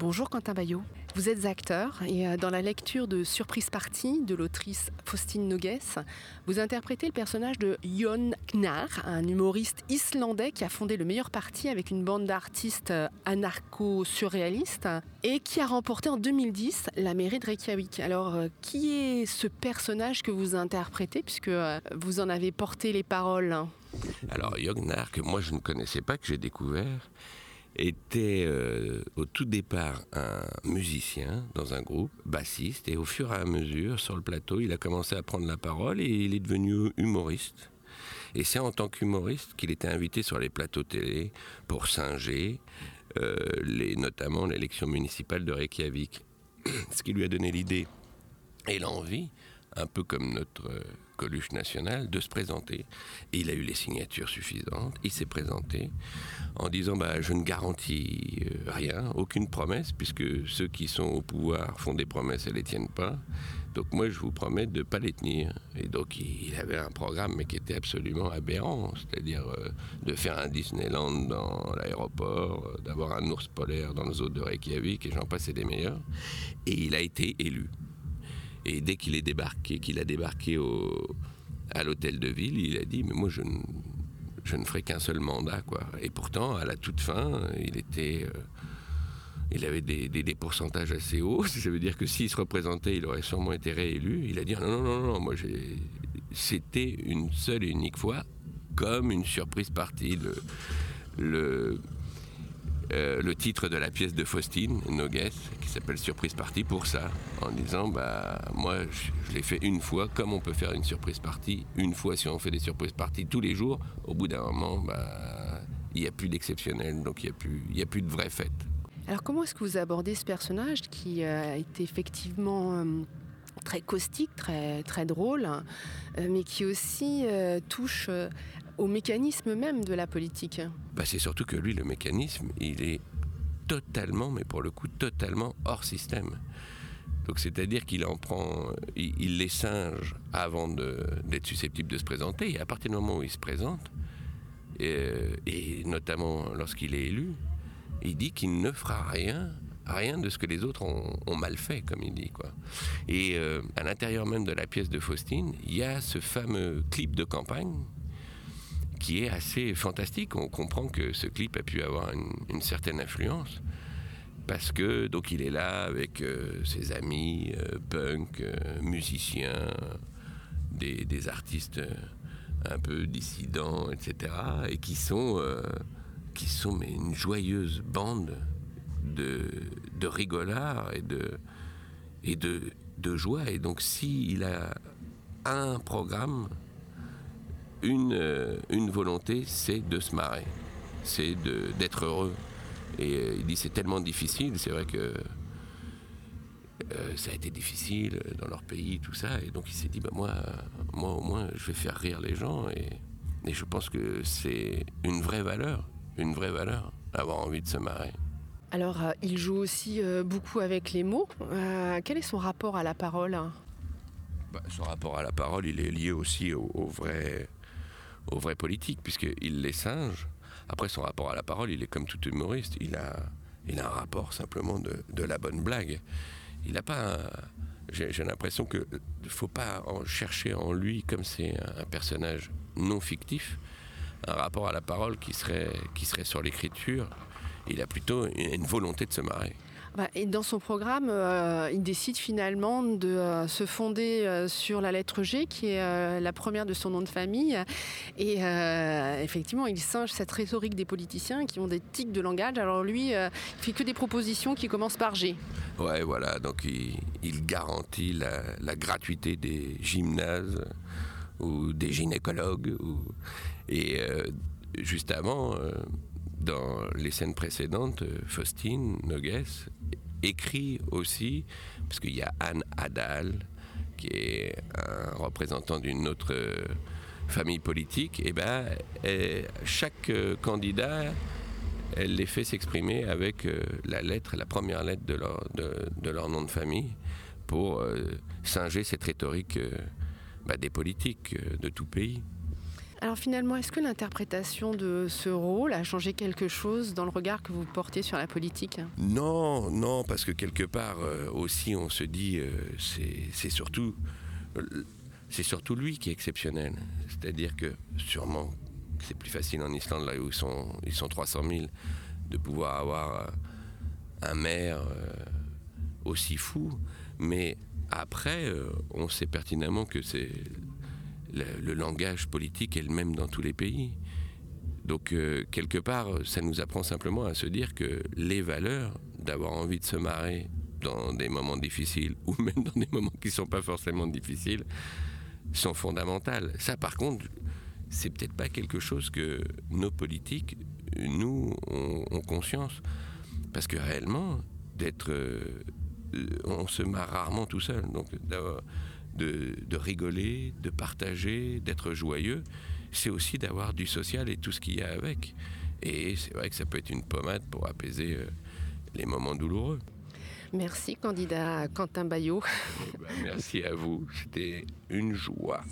Bonjour Quentin Bayot. Vous êtes acteur et euh, dans la lecture de Surprise Party de l'autrice Faustine Nogues, vous interprétez le personnage de Jon Knar, un humoriste islandais qui a fondé le meilleur parti avec une bande d'artistes euh, anarcho-surréalistes et qui a remporté en 2010 la mairie de Reykjavik. Alors, euh, qui est ce personnage que vous interprétez puisque vous en avez porté les paroles? Alors, Jon Knar, que moi je ne connaissais pas, que j'ai découvert, était euh, au tout départ un musicien dans un groupe, bassiste, et au fur et à mesure, sur le plateau, il a commencé à prendre la parole et il est devenu humoriste. Et c'est en tant qu'humoriste qu'il était invité sur les plateaux télé pour singer, euh, notamment l'élection municipale de Reykjavik. Ce qui lui a donné l'idée et l'envie, un peu comme notre euh, Coluche national, de se présenter. Et il a eu les signatures suffisantes. Il s'est présenté en disant bah, Je ne garantis euh, rien, aucune promesse, puisque ceux qui sont au pouvoir font des promesses et ne les tiennent pas. Donc moi, je vous promets de ne pas les tenir. Et donc il avait un programme, mais qui était absolument aberrant, c'est-à-dire euh, de faire un Disneyland dans l'aéroport, d'avoir un ours polaire dans le zoo de Reykjavik, et j'en passais des meilleurs. Et il a été élu. Et dès qu'il est débarqué, qu'il a débarqué au, à l'hôtel de ville, il a dit mais moi je ne, je ne ferai qu'un seul mandat quoi. Et pourtant à la toute fin, il était euh, il avait des, des, pourcentages assez hauts. Ça veut dire que s'il se représentait, il aurait sûrement été réélu. Il a dit non, non, non, non, moi c'était une seule et unique fois, comme une surprise partie. le, euh, le titre de la pièce de Faustine Nogues, qui s'appelle Surprise Party, pour ça, en disant bah moi je, l'ai fait une fois, comme on peut faire une surprise party, une fois si on fait des surprises parties tous les jours, au bout d'un moment, bah il n'y a plus d'exceptionnel, donc il n'y a, plus, a plus de vraie fête. Alors comment est-ce que vous abordez ce personnage qui euh, a été effectivement euh, très caustique, très, très drôle, hein, mais qui aussi touche au mécanisme même de la politique bah, C'est surtout que lui, le mécanisme, il est totalement, mais pour le coup, totalement hors système. Donc c'est-à-dire qu'il en prend, il, les singe avant d'être susceptible de se présenter, et à partir du moment où il se présente, et, notamment lorsqu'il est élu, il dit qu'il ne fera rien, rien de ce que les autres ont, mal fait, comme il dit. Quoi. Et euh, à l'intérieur même de la pièce de Faustine, il y a ce fameux clip de campagne qui est assez fantastique. On comprend que ce clip a pu avoir une, certaine influence parce que donc il est là avec euh, ses amis euh, punk, musiciens, des, artistes un peu dissidents, etc. et qui sont qui sont une joyeuse bande de, de rigolards et de et de, de joie. Et donc s'il a un programme une, euh, une volonté, c'est de se marrer, c'est d'être heureux. Et euh, il dit c'est tellement difficile, c'est vrai que euh, ça a été difficile dans leur pays, tout ça. Et donc il s'est dit, bah, moi, moi au moins, je vais faire rire les gens. Et, et je pense que c'est une vraie valeur, une vraie valeur, avoir envie de se marrer. Alors, il joue aussi beaucoup avec les mots. quel est son rapport à la parole? Bah, Son rapport à la parole, il est lié aussi au, au vrai politique, puisqu'il les singe. Après, son rapport à la parole, il est comme tout humoriste. Il a, il a un rapport simplement de, de la bonne blague. Il n'a pas. J'ai l'impression qu'il ne faut pas en chercher en lui, comme c'est un personnage non fictif, un rapport à la parole qui serait, qui serait sur l'écriture. Il a plutôt une volonté de se marrer. Bah, et dans son programme, euh, il décide finalement de euh, se fonder euh, sur la lettre G, qui est la première de son nom de famille. Et effectivement, il singe cette rhétorique des politiciens qui ont des tics de langage. Alors lui, il fait que des propositions qui commencent par G. Ouais, voilà. Donc il, garantit la, gratuité des gymnases ou des gynécologues. Et juste avant dans les scènes précédentes, Faustine Nogues écrit aussi, parce qu'il y a Anne Adal, qui est un représentant d'une autre euh, famille politique, et ben, chaque euh, candidat, elle les fait s'exprimer avec euh, la lettre, la première lettre de leur, de, leur nom de famille, pour singer cette rhétorique bah, des politiques de tout pays. Alors finalement, est-ce que l'interprétation de ce rôle a changé quelque chose dans le regard que vous portez sur la politique? Non, non, parce que quelque part euh, aussi on se dit euh, c'est surtout c'est surtout lui qui est exceptionnel. C'est-à-dire que sûrement c'est plus facile en Islande là où ils sont ils sont 300 000 de pouvoir avoir euh, un maire aussi fou, mais après on sait pertinemment que c'est le, langage politique est le même dans tous les pays. Donc, euh, quelque part, ça nous apprend simplement à se dire que les valeurs d'avoir envie de se marrer dans des moments difficiles ou même dans des moments qui ne sont pas forcément difficiles sont fondamentales. Ça, par contre, c'est peut-être pas quelque chose que nos politiques, nous, ont, conscience. Parce que réellement, d'être. Euh, on se marre rarement tout seul. Donc, de, rigoler, de partager, d'être joyeux, c'est aussi d'avoir du social et tout ce qu'il y a avec. Et c'est vrai que ça peut être une pommade pour apaiser euh, les moments douloureux. Merci, candidat Quentin Bayot. Eh ben, merci à vous, c'était une joie.